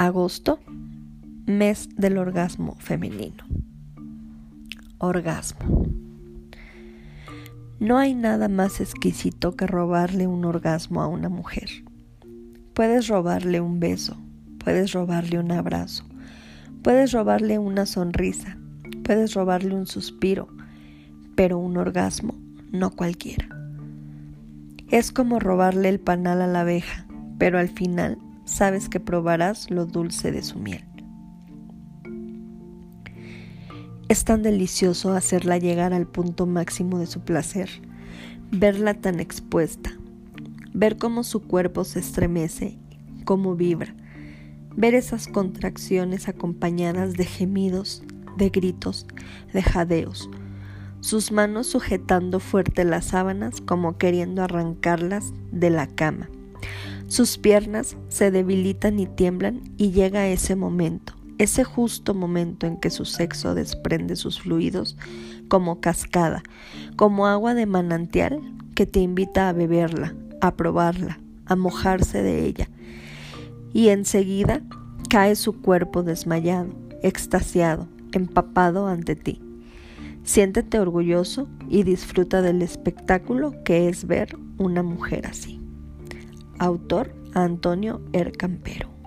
Agosto, mes del orgasmo femenino. Orgasmo. No hay nada más exquisito que robarle un orgasmo a una mujer. Puedes robarle un beso, puedes robarle un abrazo, puedes robarle una sonrisa, puedes robarle un suspiro, pero un orgasmo no cualquiera. Es como robarle el panal a la abeja, pero al final sabes que probarás lo dulce de su miel. Es tan delicioso hacerla llegar al punto máximo de su placer, verla tan expuesta, ver cómo su cuerpo se estremece, cómo vibra, ver esas contracciones acompañadas de gemidos, de gritos, de jadeos, sus manos sujetando fuerte las sábanas como queriendo arrancarlas de la cama. Sus piernas se debilitan y tiemblan y llega ese momento, ese justo momento en que su sexo desprende sus fluidos como cascada, como agua de manantial que te invita a beberla, a probarla, a mojarse de ella. Y enseguida cae su cuerpo desmayado, extasiado, empapado ante ti. Siéntete orgulloso y disfruta del espectáculo que es ver una mujer así. Autor Antonio R. Campero.